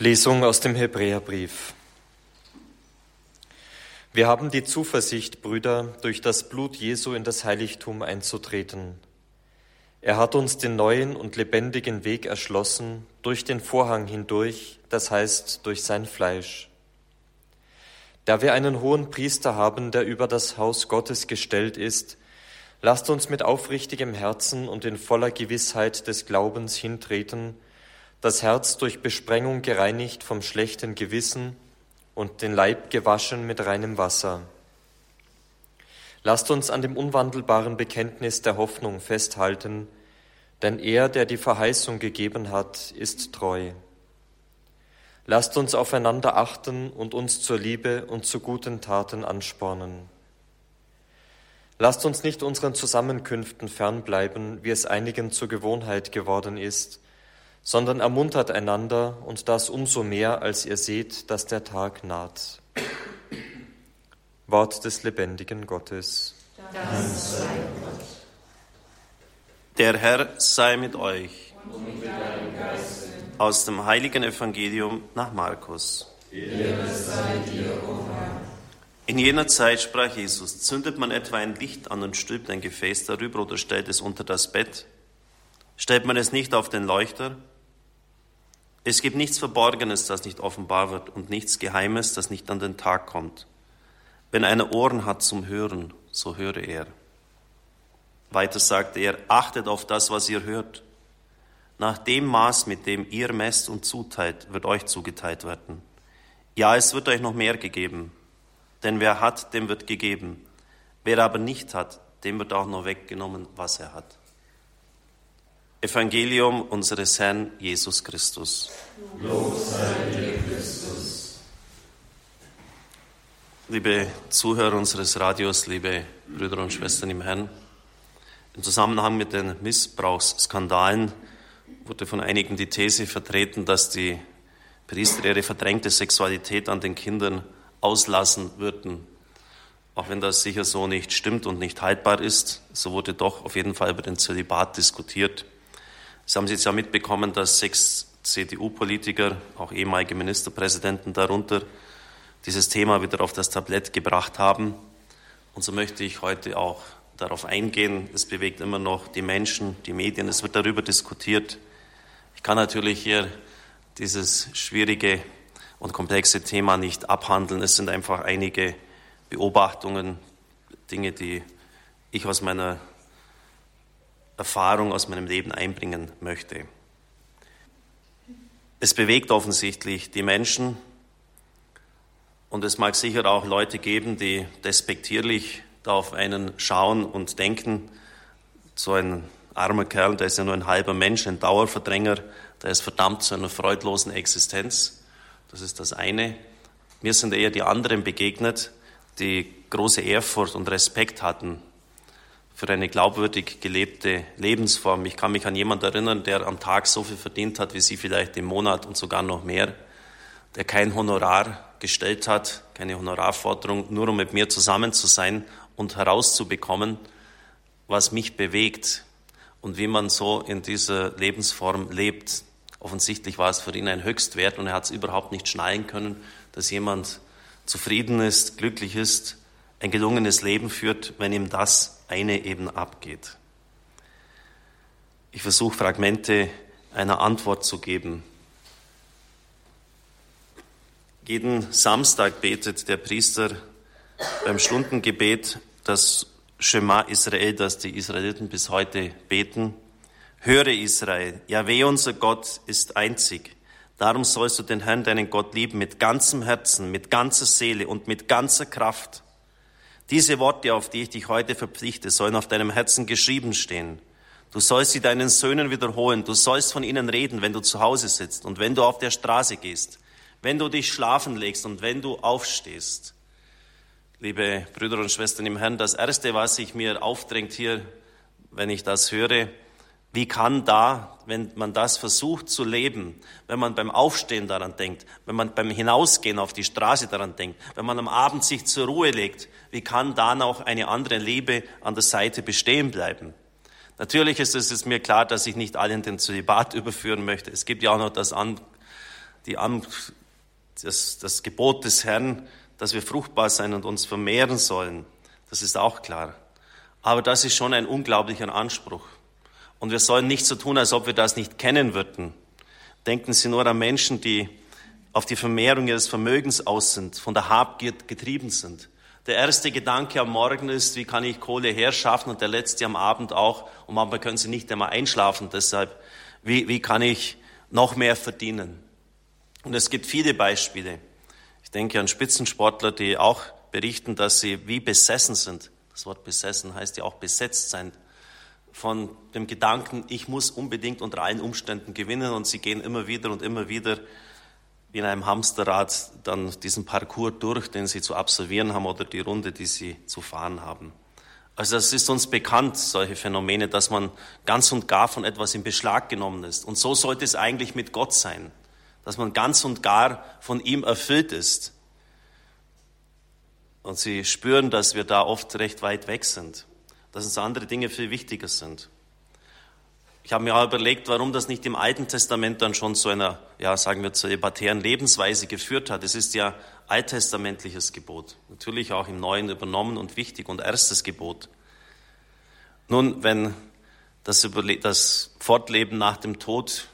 Lesung aus dem Hebräerbrief. Wir haben die Zuversicht, Brüder, durch das Blut Jesu in das Heiligtum einzutreten. Er hat uns den neuen und lebendigen Weg erschlossen durch den Vorhang hindurch, das heißt durch sein Fleisch. Da wir einen hohen Priester haben, der über das Haus Gottes gestellt ist, lasst uns mit aufrichtigem Herzen und in voller Gewissheit des Glaubens hintreten, das Herz durch Besprengung gereinigt vom schlechten Gewissen und den Leib gewaschen mit reinem Wasser. Lasst uns an dem unwandelbaren Bekenntnis der Hoffnung festhalten, denn er, der die Verheißung gegeben hat, ist treu. Lasst uns aufeinander achten und uns zur Liebe und zu guten Taten anspornen. Lasst uns nicht unseren Zusammenkünften fernbleiben, wie es einigen zur Gewohnheit geworden ist, sondern ermuntert einander und das umso mehr, als ihr seht, dass der Tag naht. Wort des lebendigen Gottes. Der Herr sei mit euch. Aus dem heiligen Evangelium nach Markus. In jener Zeit sprach Jesus, zündet man etwa ein Licht an und stülpt ein Gefäß darüber oder stellt es unter das Bett? Stellt man es nicht auf den Leuchter? Es gibt nichts Verborgenes, das nicht offenbar wird und nichts Geheimes, das nicht an den Tag kommt. Wenn einer Ohren hat zum Hören, so höre er. Weiter sagte er, achtet auf das, was ihr hört. Nach dem Maß, mit dem ihr messt und zuteilt, wird euch zugeteilt werden. Ja, es wird euch noch mehr gegeben. Denn wer hat, dem wird gegeben. Wer aber nicht hat, dem wird auch noch weggenommen, was er hat. Evangelium unseres Herrn Jesus Christus. Lob sei dir, Christus. Liebe Zuhörer unseres Radios, liebe Brüder und Schwestern im Herrn, im Zusammenhang mit den Missbrauchsskandalen wurde von einigen die These vertreten, dass die Priester ihre verdrängte Sexualität an den Kindern auslassen würden. Auch wenn das sicher so nicht stimmt und nicht haltbar ist, so wurde doch auf jeden Fall über den Zölibat diskutiert. Sie haben jetzt ja mitbekommen, dass sechs CDU-Politiker, auch ehemalige Ministerpräsidenten darunter, dieses Thema wieder auf das Tablett gebracht haben. Und so möchte ich heute auch darauf eingehen. Es bewegt immer noch die Menschen, die Medien. Es wird darüber diskutiert. Ich kann natürlich hier dieses schwierige und komplexe Thema nicht abhandeln. Es sind einfach einige Beobachtungen, Dinge, die ich aus meiner Erfahrung aus meinem Leben einbringen möchte. Es bewegt offensichtlich die Menschen und es mag sicher auch Leute geben, die despektierlich da auf einen schauen und denken, so ein armer Kerl, der ist ja nur ein halber Mensch, ein Dauerverdränger, der ist verdammt zu einer freudlosen Existenz. Das ist das eine. Mir sind eher die anderen begegnet, die große Ehrfurcht und Respekt hatten für eine glaubwürdig gelebte Lebensform. Ich kann mich an jemanden erinnern, der am Tag so viel verdient hat wie Sie vielleicht im Monat und sogar noch mehr, der kein Honorar gestellt hat, keine Honorarforderung, nur um mit mir zusammen zu sein und herauszubekommen, was mich bewegt und wie man so in dieser Lebensform lebt. Offensichtlich war es für ihn ein Höchstwert und er hat es überhaupt nicht schnallen können, dass jemand zufrieden ist, glücklich ist, ein gelungenes Leben führt, wenn ihm das eine eben abgeht. Ich versuche Fragmente einer Antwort zu geben. Jeden Samstag betet der Priester beim Stundengebet das Shema Israel, das die Israeliten bis heute beten. Höre Israel, Jahweh unser Gott ist einzig. Darum sollst du den Herrn, deinen Gott lieben, mit ganzem Herzen, mit ganzer Seele und mit ganzer Kraft. Diese Worte, auf die ich dich heute verpflichte, sollen auf deinem Herzen geschrieben stehen. Du sollst sie deinen Söhnen wiederholen. Du sollst von ihnen reden, wenn du zu Hause sitzt und wenn du auf der Straße gehst, wenn du dich schlafen legst und wenn du aufstehst. Liebe Brüder und Schwestern im Herrn, das Erste, was sich mir aufdrängt hier, wenn ich das höre, wie kann da, wenn man das versucht zu leben, wenn man beim Aufstehen daran denkt, wenn man beim Hinausgehen auf die Straße daran denkt, wenn man am Abend sich zur Ruhe legt, wie kann da noch eine andere Liebe an der Seite bestehen bleiben? Natürlich ist es mir klar, dass ich nicht alle in den Zölibat überführen möchte. Es gibt ja auch noch das an, die, das, das Gebot des Herrn, dass wir fruchtbar sein und uns vermehren sollen. Das ist auch klar. Aber das ist schon ein unglaublicher Anspruch. Und wir sollen nicht so tun, als ob wir das nicht kennen würden. Denken Sie nur an Menschen, die auf die Vermehrung ihres Vermögens aus sind, von der Habgier getrieben sind. Der erste Gedanke am Morgen ist, wie kann ich Kohle herschaffen und der letzte am Abend auch, und manchmal können sie nicht einmal einschlafen, deshalb, wie, wie kann ich noch mehr verdienen? Und es gibt viele Beispiele. Ich denke an Spitzensportler, die auch berichten, dass sie wie besessen sind. Das Wort besessen heißt ja auch besetzt sein von dem Gedanken, ich muss unbedingt unter allen Umständen gewinnen und sie gehen immer wieder und immer wieder wie in einem Hamsterrad dann diesen Parcours durch, den sie zu absolvieren haben oder die Runde, die sie zu fahren haben. Also das ist uns bekannt, solche Phänomene, dass man ganz und gar von etwas in Beschlag genommen ist. Und so sollte es eigentlich mit Gott sein, dass man ganz und gar von ihm erfüllt ist. Und sie spüren, dass wir da oft recht weit weg sind, dass uns andere Dinge viel wichtiger sind. Ich habe mir auch überlegt, warum das nicht im Alten Testament dann schon zu einer, ja, sagen wir, zölibatären Lebensweise geführt hat. Es ist ja alttestamentliches Gebot. Natürlich auch im Neuen übernommen und wichtig und erstes Gebot. Nun, wenn das, Überle das Fortleben nach dem Tod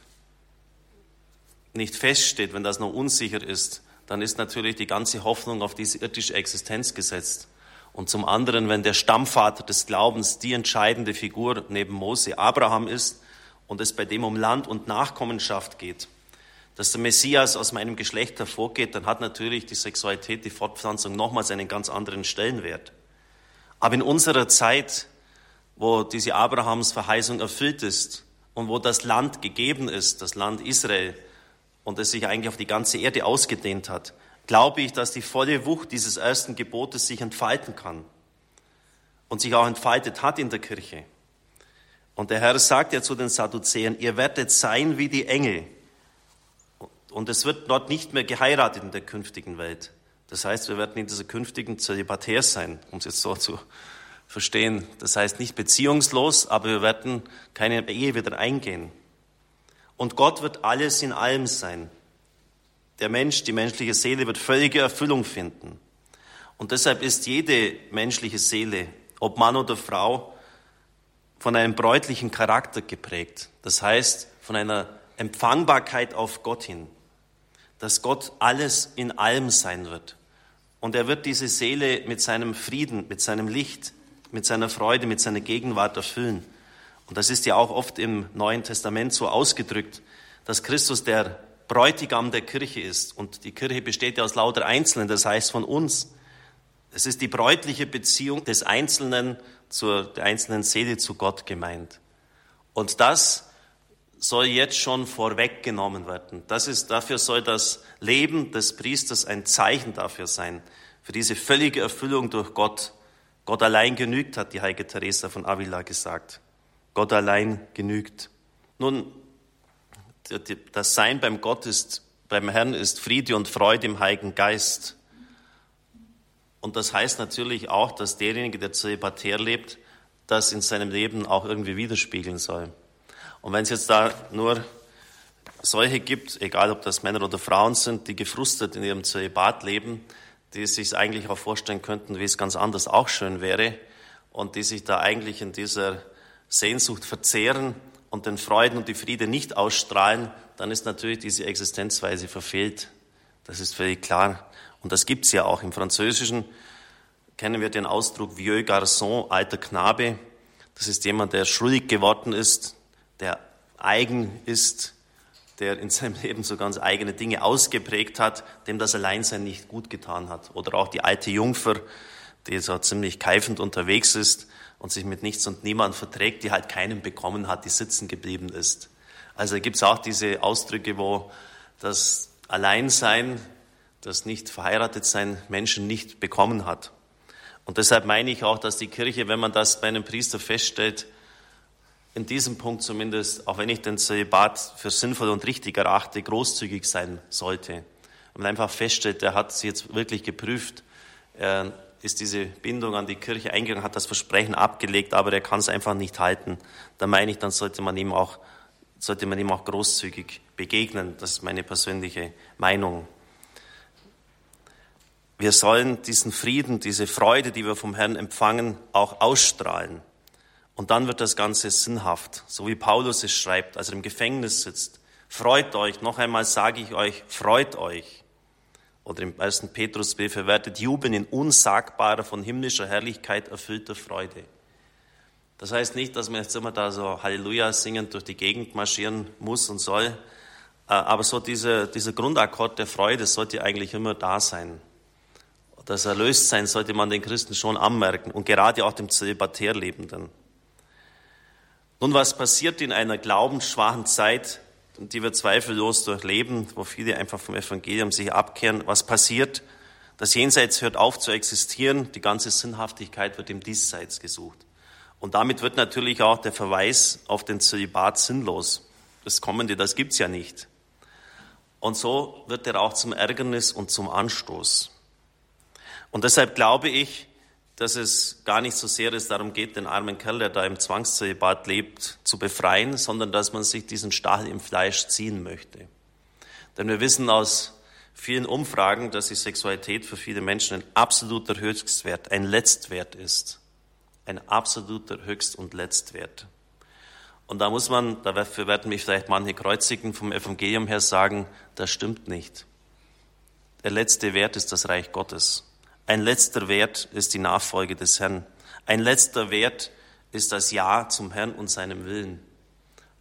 nicht feststeht, wenn das noch unsicher ist, dann ist natürlich die ganze Hoffnung auf diese irdische Existenz gesetzt. Und zum anderen, wenn der Stammvater des Glaubens die entscheidende Figur neben Mose Abraham ist, und es bei dem um Land und Nachkommenschaft geht, dass der Messias aus meinem Geschlecht hervorgeht, dann hat natürlich die Sexualität, die Fortpflanzung nochmals einen ganz anderen Stellenwert. Aber in unserer Zeit, wo diese Abrahams Verheißung erfüllt ist und wo das Land gegeben ist, das Land Israel, und es sich eigentlich auf die ganze Erde ausgedehnt hat, glaube ich, dass die volle Wucht dieses ersten Gebotes sich entfalten kann und sich auch entfaltet hat in der Kirche. Und der Herr sagt ja zu den Sadduzäern, ihr werdet sein wie die Engel. Und es wird dort nicht mehr geheiratet in der künftigen Welt. Das heißt, wir werden in dieser künftigen zölibatär sein, um es jetzt so zu verstehen. Das heißt nicht beziehungslos, aber wir werden keine Ehe wieder eingehen. Und Gott wird alles in allem sein. Der Mensch, die menschliche Seele wird völlige Erfüllung finden. Und deshalb ist jede menschliche Seele, ob Mann oder Frau, von einem bräutlichen Charakter geprägt. Das heißt, von einer Empfangbarkeit auf Gott hin, dass Gott alles in allem sein wird. Und er wird diese Seele mit seinem Frieden, mit seinem Licht, mit seiner Freude, mit seiner Gegenwart erfüllen. Und das ist ja auch oft im Neuen Testament so ausgedrückt, dass Christus der Bräutigam der Kirche ist. Und die Kirche besteht ja aus lauter Einzelnen, das heißt von uns. Es ist die bräutliche Beziehung des Einzelnen zur der einzelnen Seele zu Gott gemeint. Und das soll jetzt schon vorweggenommen werden. Das ist, dafür soll das Leben des Priesters ein Zeichen dafür sein, für diese völlige Erfüllung durch Gott. Gott allein genügt, hat die heilige Teresa von Avila gesagt. Gott allein genügt. Nun, das Sein beim Gott ist, beim Herrn ist Friede und Freude im Heiligen Geist. Und das heißt natürlich auch, dass derjenige, der zölibatär lebt, das in seinem Leben auch irgendwie widerspiegeln soll. Und wenn es jetzt da nur solche gibt, egal ob das Männer oder Frauen sind, die gefrustet in ihrem Zölibat leben, die sich eigentlich auch vorstellen könnten, wie es ganz anders auch schön wäre und die sich da eigentlich in dieser Sehnsucht verzehren und den Freuden und die Friede nicht ausstrahlen, dann ist natürlich diese Existenzweise verfehlt. Das ist völlig klar. Und das gibt's ja auch. Im Französischen kennen wir den Ausdruck vieux garçon, alter Knabe. Das ist jemand, der schuldig geworden ist, der eigen ist, der in seinem Leben so ganz eigene Dinge ausgeprägt hat, dem das Alleinsein nicht gut getan hat. Oder auch die alte Jungfer, die so ziemlich keifend unterwegs ist und sich mit nichts und niemand verträgt, die halt keinen bekommen hat, die sitzen geblieben ist. Also gibt es auch diese Ausdrücke, wo das Alleinsein das nicht verheiratet sein Menschen nicht bekommen hat. Und deshalb meine ich auch, dass die Kirche, wenn man das bei einem Priester feststellt, in diesem Punkt zumindest, auch wenn ich den Zölibat für sinnvoll und richtig erachte, großzügig sein sollte. Man einfach feststellt, er hat sie jetzt wirklich geprüft, er ist diese Bindung an die Kirche eingegangen, hat das Versprechen abgelegt, aber er kann es einfach nicht halten. Da meine ich, dann sollte man ihm auch sollte man ihm auch großzügig begegnen. Das ist meine persönliche Meinung. Wir sollen diesen Frieden, diese Freude, die wir vom Herrn empfangen, auch ausstrahlen. Und dann wird das Ganze sinnhaft, so wie Paulus es schreibt, als er im Gefängnis sitzt. Freut euch, noch einmal sage ich euch, freut euch. Oder im ersten Petrusbrief, er werdet jubeln in unsagbarer, von himmlischer Herrlichkeit erfüllter Freude. Das heißt nicht, dass man jetzt immer da so Halleluja singend durch die Gegend marschieren muss und soll, äh, aber so dieser, dieser Grundakkord der Freude sollte eigentlich immer da sein. Das Erlöstsein sollte man den Christen schon anmerken und gerade auch dem Zölibatärlebenden. Nun, was passiert in einer glaubensschwachen Zeit, die wir zweifellos durchleben, wo viele einfach vom Evangelium sich abkehren? Was passiert? Das Jenseits hört auf zu existieren, die ganze Sinnhaftigkeit wird im Diesseits gesucht. Und damit wird natürlich auch der Verweis auf den Zölibat sinnlos. Das Kommende, das gibt's ja nicht. Und so wird er auch zum Ärgernis und zum Anstoß. Und deshalb glaube ich, dass es gar nicht so sehr es darum geht, den armen Kerl, der da im Zwangszölibat lebt, zu befreien, sondern dass man sich diesen Stachel im Fleisch ziehen möchte. Denn wir wissen aus vielen Umfragen, dass die Sexualität für viele Menschen ein absoluter Höchstwert, ein Letztwert ist. Ein absoluter Höchst- und Letztwert. Und da muss man, dafür werden mich vielleicht manche kreuzigen vom Evangelium her sagen, das stimmt nicht. Der letzte Wert ist das Reich Gottes. Ein letzter Wert ist die Nachfolge des Herrn. Ein letzter Wert ist das Ja zum Herrn und seinem Willen.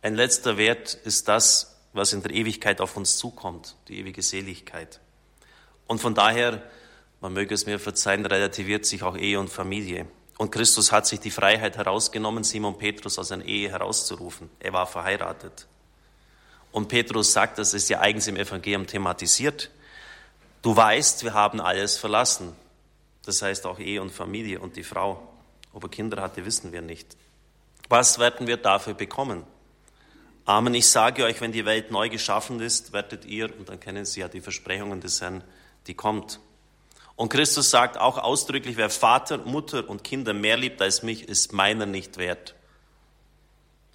Ein letzter Wert ist das, was in der Ewigkeit auf uns zukommt, die ewige Seligkeit. Und von daher, man möge es mir verzeihen, relativiert sich auch Ehe und Familie. Und Christus hat sich die Freiheit herausgenommen, Simon Petrus aus einer Ehe herauszurufen. Er war verheiratet. Und Petrus sagt, das ist ja eigens im Evangelium thematisiert. Du weißt, wir haben alles verlassen. Das heißt auch Ehe und Familie und die Frau. Ob er Kinder hatte, wissen wir nicht. Was werden wir dafür bekommen? Amen, ich sage euch, wenn die Welt neu geschaffen ist, werdet ihr, und dann kennen Sie ja die Versprechungen des Herrn, die kommt. Und Christus sagt auch ausdrücklich, wer Vater, Mutter und Kinder mehr liebt als mich, ist meiner nicht wert.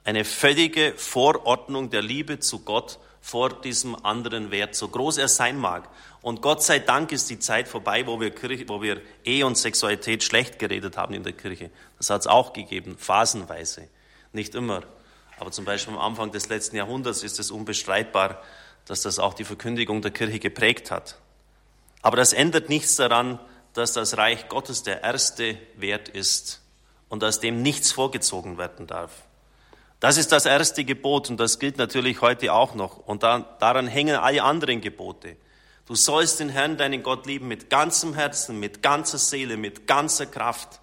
Eine völlige Vorordnung der Liebe zu Gott vor diesem anderen Wert, so groß er sein mag. Und Gott sei Dank ist die Zeit vorbei, wo wir, Kirche, wo wir Ehe und Sexualität schlecht geredet haben in der Kirche. Das hat es auch gegeben, phasenweise. Nicht immer. Aber zum Beispiel am Anfang des letzten Jahrhunderts ist es unbestreitbar, dass das auch die Verkündigung der Kirche geprägt hat. Aber das ändert nichts daran, dass das Reich Gottes der erste Wert ist und dass dem nichts vorgezogen werden darf. Das ist das erste Gebot und das gilt natürlich heute auch noch. Und da, daran hängen alle anderen Gebote. Du sollst den Herrn, deinen Gott lieben mit ganzem Herzen, mit ganzer Seele, mit ganzer Kraft.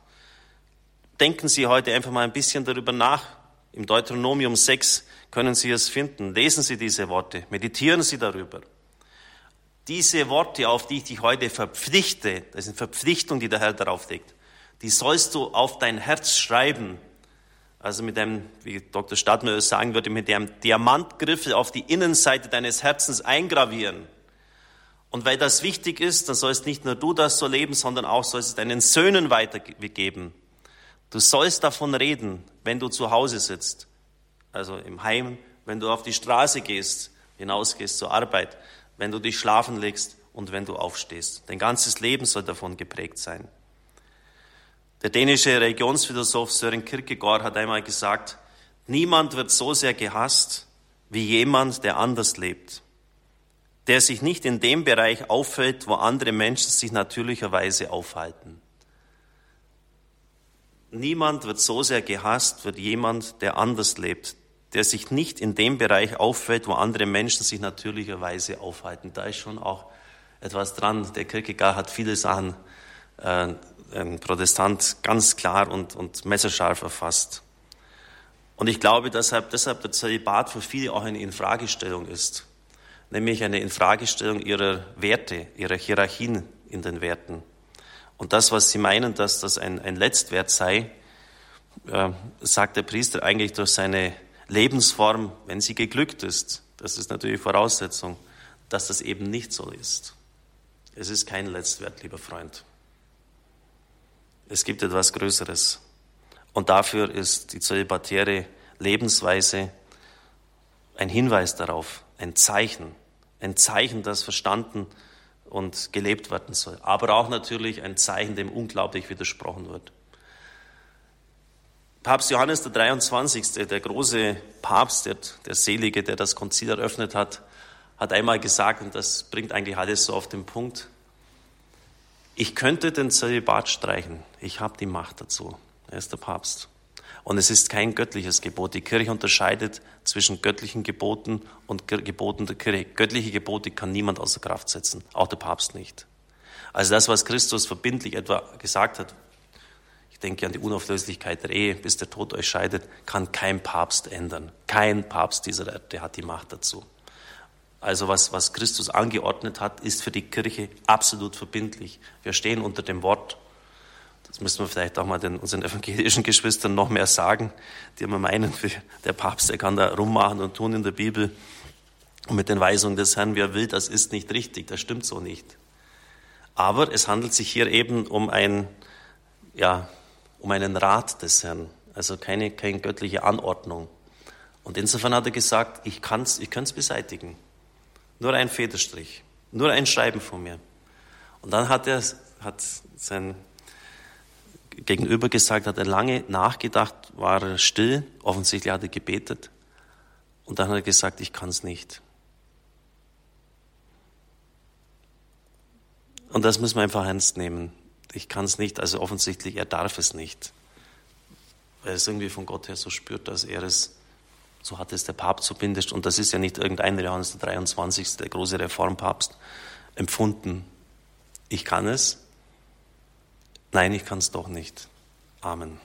Denken Sie heute einfach mal ein bisschen darüber nach. Im Deuteronomium 6 können Sie es finden. Lesen Sie diese Worte, meditieren Sie darüber. Diese Worte, auf die ich dich heute verpflichte, das ist eine Verpflichtung, die der Herr darauf legt, die sollst du auf dein Herz schreiben also mit einem, wie Dr. Stadtmüller sagen würde, mit einem Diamantgriffel auf die Innenseite deines Herzens eingravieren. Und weil das wichtig ist, dann sollst nicht nur du das so leben, sondern auch sollst es deinen Söhnen weitergeben. Du sollst davon reden, wenn du zu Hause sitzt, also im Heim, wenn du auf die Straße gehst, hinausgehst zur Arbeit, wenn du dich schlafen legst und wenn du aufstehst. Dein ganzes Leben soll davon geprägt sein. Der dänische Religionsphilosoph Søren Kierkegaard hat einmal gesagt, niemand wird so sehr gehasst wie jemand, der anders lebt, der sich nicht in dem Bereich auffällt, wo andere Menschen sich natürlicherweise aufhalten. Niemand wird so sehr gehasst wie jemand, der anders lebt, der sich nicht in dem Bereich auffällt, wo andere Menschen sich natürlicherweise aufhalten. Da ist schon auch etwas dran. Der Kierkegaard hat viele Sachen äh, ein Protestant ganz klar und, und messerscharf erfasst. Und ich glaube, deshalb, deshalb der Zölibat für viele auch eine Infragestellung ist, nämlich eine Infragestellung ihrer Werte, ihrer Hierarchien in den Werten. Und das, was sie meinen, dass das ein, ein Letztwert sei, äh, sagt der Priester eigentlich durch seine Lebensform, wenn sie geglückt ist, das ist natürlich Voraussetzung, dass das eben nicht so ist. Es ist kein Letztwert, lieber Freund. Es gibt etwas Größeres. Und dafür ist die zölibatäre Lebensweise ein Hinweis darauf, ein Zeichen, ein Zeichen, das verstanden und gelebt werden soll, aber auch natürlich ein Zeichen, dem unglaublich widersprochen wird. Papst Johannes der 23., der große Papst, der, der Selige, der das Konzil eröffnet hat, hat einmal gesagt, und das bringt eigentlich alles so auf den Punkt, ich könnte den Zölibat streichen, ich habe die Macht dazu. Er ist der Papst. Und es ist kein göttliches Gebot. Die Kirche unterscheidet zwischen göttlichen Geboten und Geboten der Kirche. Göttliche Gebote kann niemand außer Kraft setzen, auch der Papst nicht. Also das, was Christus verbindlich etwa gesagt hat, ich denke an die Unauflöslichkeit der Ehe, bis der Tod euch scheidet, kann kein Papst ändern. Kein Papst dieser Erde hat die Macht dazu. Also was, was Christus angeordnet hat, ist für die Kirche absolut verbindlich. Wir stehen unter dem Wort. Das müssen wir vielleicht auch mal den, unseren evangelischen Geschwistern noch mehr sagen, die immer meinen, der Papst, der kann da rummachen und tun in der Bibel. Und mit den Weisungen des Herrn, wer will, das ist nicht richtig, das stimmt so nicht. Aber es handelt sich hier eben um ein, ja, um einen Rat des Herrn, also keine, keine göttliche Anordnung. Und insofern hat er gesagt, ich kann es ich kann's beseitigen. Nur ein Federstrich, nur ein Schreiben von mir. Und dann hat er hat sein Gegenüber gesagt, hat er lange nachgedacht, war still, offensichtlich hat er gebetet. Und dann hat er gesagt, ich kann es nicht. Und das müssen wir einfach ernst nehmen ich kann es nicht, also offensichtlich, er darf es nicht. Weil er es irgendwie von Gott her so spürt, dass er es, so hat es der Papst zumindest, und das ist ja nicht irgendein Johannes der 23., der große Reformpapst, empfunden. Ich kann es. Nein, ich kann es doch nicht. Amen.